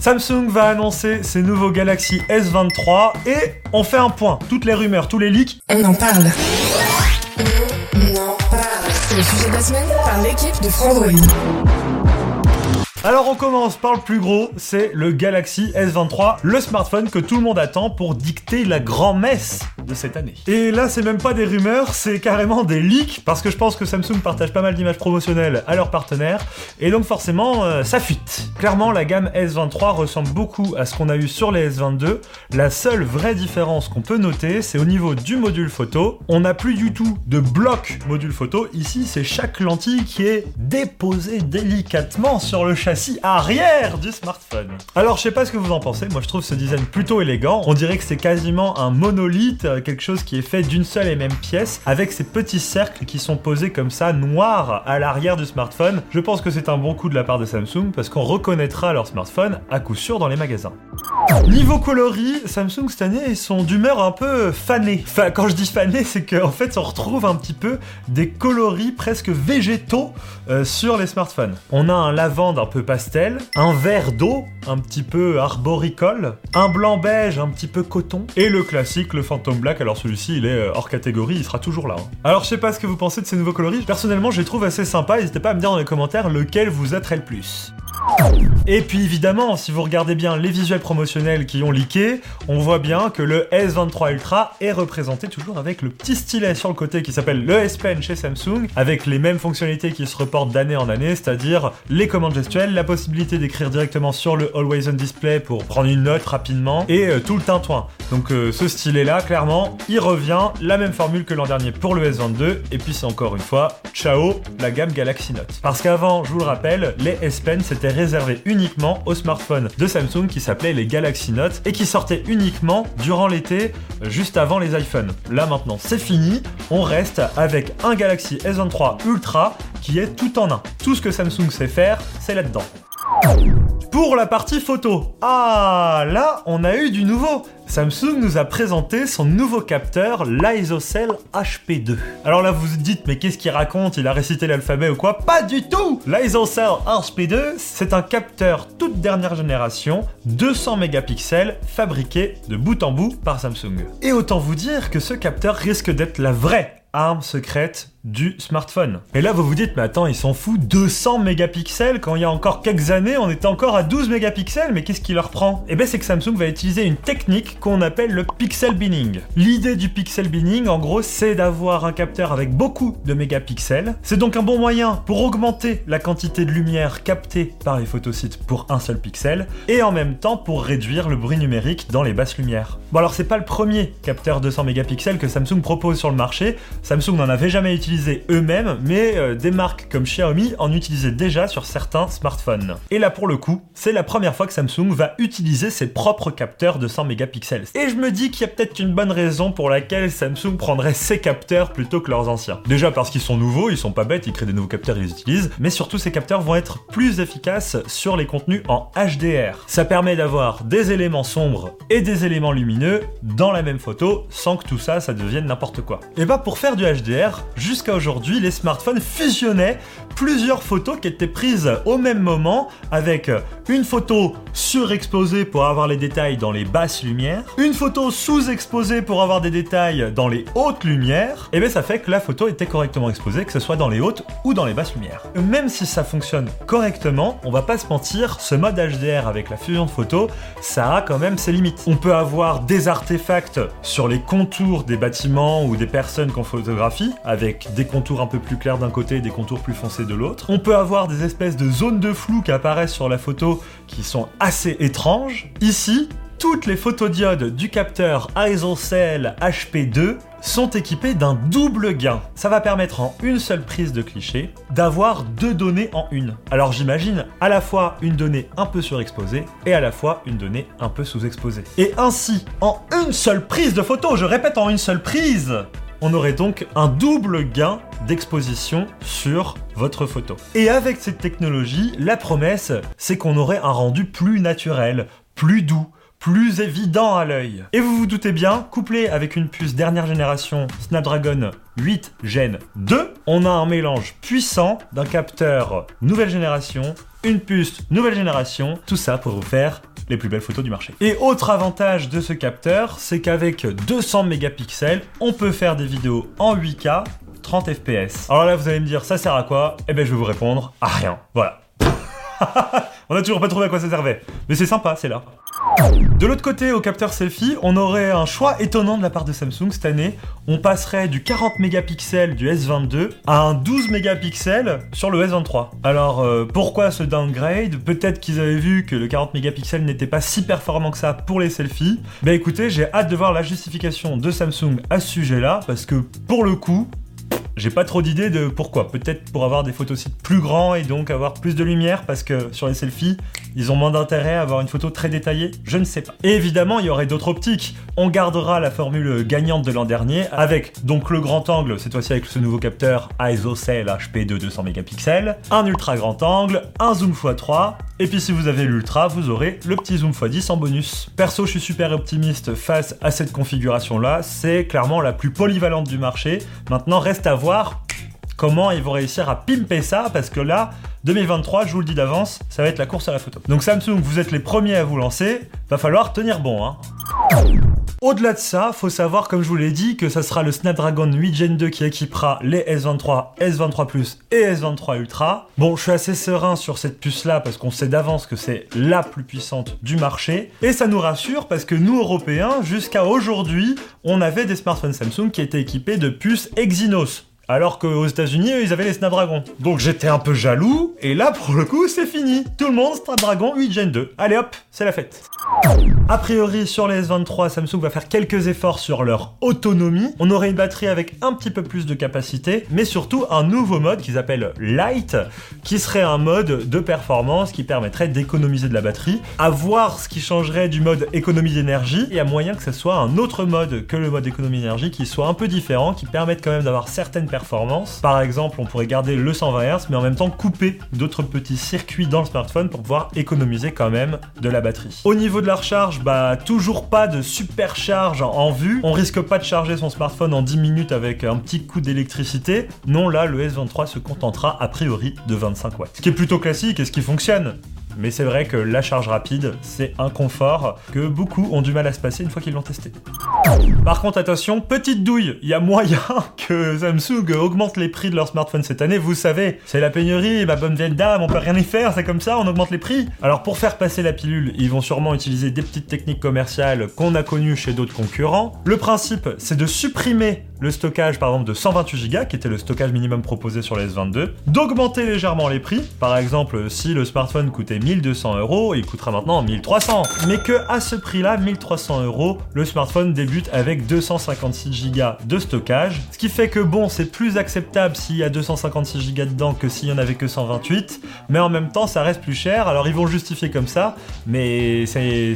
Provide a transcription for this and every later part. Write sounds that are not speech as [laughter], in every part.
Samsung va annoncer ses nouveaux Galaxy S23 et on fait un point. Toutes les rumeurs, tous les leaks. On en parle. On en parle. C'est le sujet de la semaine par l'équipe de Frandroid. Alors on commence par le plus gros, c'est le Galaxy S23, le smartphone que tout le monde attend pour dicter la grand-messe de cette année. Et là c'est même pas des rumeurs, c'est carrément des leaks, parce que je pense que Samsung partage pas mal d'images promotionnelles à leurs partenaires, et donc forcément euh, ça fuite. Clairement la gamme S23 ressemble beaucoup à ce qu'on a eu sur les S22, la seule vraie différence qu'on peut noter c'est au niveau du module photo, on n'a plus du tout de bloc module photo, ici c'est chaque lentille qui est déposée délicatement sur le châssis arrière du smartphone. Alors je sais pas ce que vous en pensez, moi je trouve ce design plutôt élégant. On dirait que c'est quasiment un monolithe, euh, quelque chose qui est fait d'une seule et même pièce, avec ces petits cercles qui sont posés comme ça, noirs à l'arrière du smartphone. Je pense que c'est un bon coup de la part de Samsung parce qu'on reconnaîtra leur smartphone à coup sûr dans les magasins. Niveau coloris, Samsung cette année ils sont d'humeur un peu fanée. Enfin quand je dis fané, c'est qu'en fait on retrouve un petit peu des coloris presque végétaux euh, sur les smartphones. On a un lavande un peu pastel, un vert d'eau un petit peu arboricole, un blanc beige un petit peu coton, et le classique, le Phantom Black. Alors celui-ci, il est euh, hors catégorie, il sera toujours là. hein. Alors je sais pas ce que vous pensez de ces nouveaux coloris. Personnellement, je les trouve assez sympas. N'hésitez pas à me dire dans les commentaires lequel vous attrait le plus. Et puis évidemment, si vous regardez bien les visuels promotionnels qui ont leaké, on voit bien que le S23 Ultra est représenté toujours avec le petit stylet sur le côté qui s'appelle le S Pen chez Samsung, avec les mêmes fonctionnalités qui se reportent d'année en année, c'est-à-dire les commandes gestuelles, la possibilité d'écrire directement sur le Always On Display pour prendre une note rapidement, et euh, tout le tintouin. Donc euh, ce stylet là, clairement, il revient, la même formule que l'an dernier pour le S22, et puis c'est encore une fois, ciao, la gamme Galaxy Note. Parce qu'avant, je vous le rappelle, les S Pen c'était réservé uniquement aux smartphones de Samsung qui s'appelaient les Galaxy Note et qui sortaient uniquement durant l'été, euh, juste avant les iPhones. Là maintenant c'est fini, on reste avec un Galaxy S23 Ultra qui est tout en un. Tout ce que Samsung sait faire, c'est là-dedans. Pour la partie photo. Ah, là, on a eu du nouveau. Samsung nous a présenté son nouveau capteur, l'ISOCELL HP2. Alors là, vous vous dites, mais qu'est-ce qu'il raconte? Il a récité l'alphabet ou quoi? Pas du tout L'ISOCELL HP2, c'est un capteur toute dernière génération, 200 mégapixels, fabriqué de bout en bout par Samsung. Et autant vous dire que ce capteur risque d'être la vraie arme secrète du smartphone. Et là, vous vous dites, mais attends, ils s'en foutent, 200 mégapixels quand il y a encore quelques années, on était encore à 12 mégapixels, mais qu'est-ce qui leur prend? Eh bien, c'est que Samsung va utiliser une technique qu'on appelle le pixel binning. L'idée du pixel binning, en gros, c'est d'avoir un capteur avec beaucoup de mégapixels. C'est donc un bon moyen pour augmenter la quantité de lumière captée par les photosites pour un seul pixel, et en même temps pour réduire le bruit numérique dans les basses lumières. Bon alors, c'est pas le premier capteur 200 mégapixels que Samsung propose sur le marché. Samsung n'en avait jamais utilisé eux-mêmes, mais euh, des marques comme Xiaomi en utilisaient déjà sur certains smartphones. Et là pour le coup, c'est la première fois que Samsung va utiliser ses propres capteurs de 100 mégapixels. Et je me dis qu'il y a peut-être une bonne raison pour laquelle Samsung prendrait ces capteurs plutôt que leurs anciens. Déjà parce qu'ils sont nouveaux, ils sont pas bêtes, ils créent des nouveaux capteurs, ils les utilisent, mais surtout ces capteurs vont être plus efficaces sur les contenus en HDR. Ça permet d'avoir des éléments sombres et des éléments lumineux dans la même photo sans que tout ça, ça devienne n'importe quoi. Et bah pour faire du HDR, jusqu'à aujourd'hui, les smartphones fusionnaient plusieurs photos qui étaient prises au même moment avec une photo surexposée pour avoir les détails dans les basses lumières, une photo sous-exposée pour avoir des détails dans les hautes lumières, et bien ça fait que la photo était correctement exposée, que ce soit dans les hautes ou dans les basses lumières. Même si ça fonctionne correctement, on va pas se mentir, ce mode HDR avec la fusion de photos, ça a quand même ses limites. On peut avoir des artefacts sur les contours des bâtiments ou des personnes qu'on photographie, avec des contours un peu plus clairs d'un côté et des contours plus foncés de l'autre. On peut avoir des espèces de zones de flou qui apparaissent sur la photo qui sont étranges. Ici, toutes les photodiodes du capteur ISOCELL HP2 sont équipés d'un double gain. Ça va permettre en une seule prise de cliché d'avoir deux données en une. Alors j'imagine à la fois une donnée un peu surexposée et à la fois une donnée un peu sous-exposée. Et ainsi, en une seule prise de photo, je répète en une seule prise, on aurait donc un double gain d'exposition sur votre photo. Et avec cette technologie, la promesse, c'est qu'on aurait un rendu plus naturel, plus doux, plus évident à l'œil. Et vous vous doutez bien, couplé avec une puce dernière génération Snapdragon 8 Gen 2, on a un mélange puissant d'un capteur nouvelle génération, une puce nouvelle génération, tout ça pour vous faire les plus belles photos du marché. Et autre avantage de ce capteur, c'est qu'avec 200 mégapixels, on peut faire des vidéos en 8K 30 fps. Alors là, vous allez me dire, ça sert à quoi? Eh ben, je vais vous répondre, à rien. Voilà. [laughs] on n'a toujours pas trouvé à quoi ça servait. Mais c'est sympa, c'est là. De l'autre côté, au capteur selfie, on aurait un choix étonnant de la part de Samsung cette année. On passerait du 40 mégapixels du S22 à un 12 mégapixels sur le S23. Alors euh, pourquoi ce downgrade? Peut-être qu'ils avaient vu que le 40 mégapixels n'était pas si performant que ça pour les selfies. Bah écoutez, j'ai hâte de voir la justification de Samsung à ce sujet-là parce que pour le coup, j'ai pas trop d'idées de pourquoi. Peut-être pour avoir des photosites plus grands et donc avoir plus de lumière parce que sur les selfies, ils ont moins d'intérêt à avoir une photo très détaillée. Je ne sais pas. Et évidemment, il y aurait d'autres optiques. On gardera la formule gagnante de l'an dernier avec donc le grand angle, cette fois-ci avec ce nouveau capteur ISOCELL HP de 200 mégapixels, un ultra grand angle, un zoom x3 et puis si vous avez l'ultra, vous aurez le petit zoom x10 en bonus. Perso, je suis super optimiste face à cette configuration là, c'est clairement la plus polyvalente du marché. Maintenant, reste à voir comment ils vont réussir à pimper ça, parce que là, 2023, je vous le dis d'avance, ça va être la course à la photo. Donc Samsung, vous êtes les premiers à vous lancer, va falloir tenir bon. Hein. Au-delà de ça, faut savoir, comme je vous l'ai dit, que ça sera le Snapdragon 8 Gen 2 qui équipera les S23, S23 Plus et S23 Ultra. Bon, je suis assez serein sur cette puce-là parce qu'on sait d'avance que c'est la plus puissante du marché. Et ça nous rassure parce que nous, Européens, jusqu'à aujourd'hui, on avait des smartphones Samsung qui étaient équipés de puces Exynos. Alors qu'aux États-Unis, ils avaient les Snapdragon. Donc j'étais un peu jaloux, et là pour le coup, c'est fini. Tout le monde Snapdragon 8 Gen 2. Allez hop, c'est la fête. A priori, sur les S23, Samsung va faire quelques efforts sur leur autonomie. On aurait une batterie avec un petit peu plus de capacité, mais surtout un nouveau mode qu'ils appellent Light, qui serait un mode de performance qui permettrait d'économiser de la batterie. À voir ce qui changerait du mode économie d'énergie, y a moyen que ce soit un autre mode que le mode économie d'énergie qui soit un peu différent, qui permette quand même d'avoir certaines performances par exemple, on pourrait garder le 120 Hz, mais en même temps couper d'autres petits circuits dans le smartphone pour pouvoir économiser quand même de la batterie. Au niveau de la recharge, bah toujours pas de supercharge en vue. On risque pas de charger son smartphone en 10 minutes avec un petit coup d'électricité. Non, là, le S23 se contentera a priori de 25 watts. Ce qui est plutôt classique et ce qui fonctionne. Mais c'est vrai que la charge rapide, c'est un confort que beaucoup ont du mal à se passer une fois qu'ils l'ont testé. Par contre, attention, petite douille, il y a moyen [laughs] que Samsung augmente les prix de leurs smartphones cette année. Vous savez, c'est la pénurie, ma bonne vieille dame, on peut rien y faire, c'est comme ça, on augmente les prix. Alors pour faire passer la pilule, ils vont sûrement utiliser des petites techniques commerciales qu'on a connues chez d'autres concurrents. Le principe, c'est de supprimer le stockage par exemple de 128 Go, qui était le stockage minimum proposé sur les S22, d'augmenter légèrement les prix. Par exemple, si le smartphone coûtait 1200 euros, il coûtera maintenant 1300. Mais que à ce prix-là, 1300 euros, le smartphone débute avec 256 Go de stockage. Ce qui fait que bon, c'est plus acceptable s'il y a 256 Go dedans que s'il y en avait que 128. Mais en même temps, ça reste plus cher. Alors ils vont justifier comme ça, mais c'est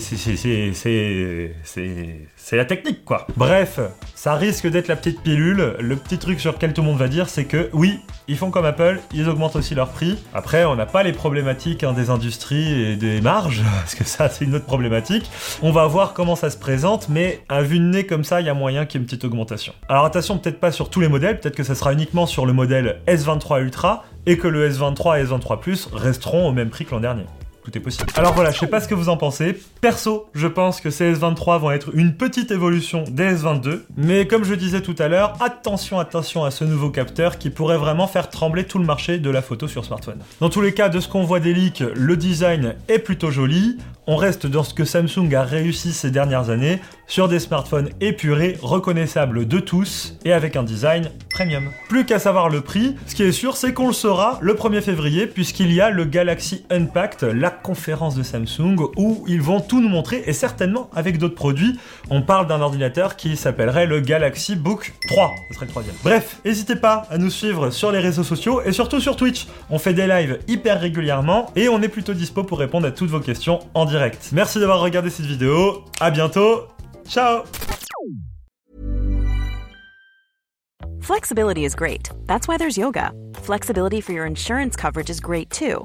c'est la technique quoi. Bref, ça risque d'être la petite pilule. Le petit truc sur lequel tout le monde va dire, c'est que oui, ils font comme Apple, ils augmentent aussi leur prix. Après, on n'a pas les problématiques hein, des industries et des marges, [laughs] parce que ça, c'est une autre problématique. On va voir comment ça se présente, mais à vue de nez comme ça, il y a moyen qu'il y ait une petite augmentation. Alors attention, peut-être pas sur tous les modèles, peut-être que ça sera uniquement sur le modèle S23 Ultra, et que le S23 et S23 Plus resteront au même prix que l'an dernier tout est possible. Alors voilà, je sais pas ce que vous en pensez. Perso, je pense que ces S23 vont être une petite évolution des S22. Mais comme je disais tout à l'heure, attention, attention à ce nouveau capteur qui pourrait vraiment faire trembler tout le marché de la photo sur smartphone. Dans tous les cas, de ce qu'on voit des leaks, le design est plutôt joli. on reste dans ce que Samsung a réussi ces dernières années, sur des smartphones épurés, reconnaissables de tous, et avec un design premium. Plus qu'à savoir le prix, ce qui est sûr, c'est qu'on le saura le 1er février, puisqu'il y a le Galaxy Unpacked, conférence de Samsung, où ils vont tout nous montrer, et certainement avec d'autres produits. On parle d'un ordinateur qui s'appellerait le Galaxy Book 3, ce serait le troisième. Bref, n'hésitez pas à nous suivre sur les réseaux sociaux, et surtout sur Twitch. On fait des lives hyper régulièrement, et on est plutôt dispo pour répondre à toutes vos questions en direct. Merci d'avoir regardé cette vidéo, à bientôt, ciao Flexibility is great. That's why there's yoga. Flexibility for your insurance coverage is great too.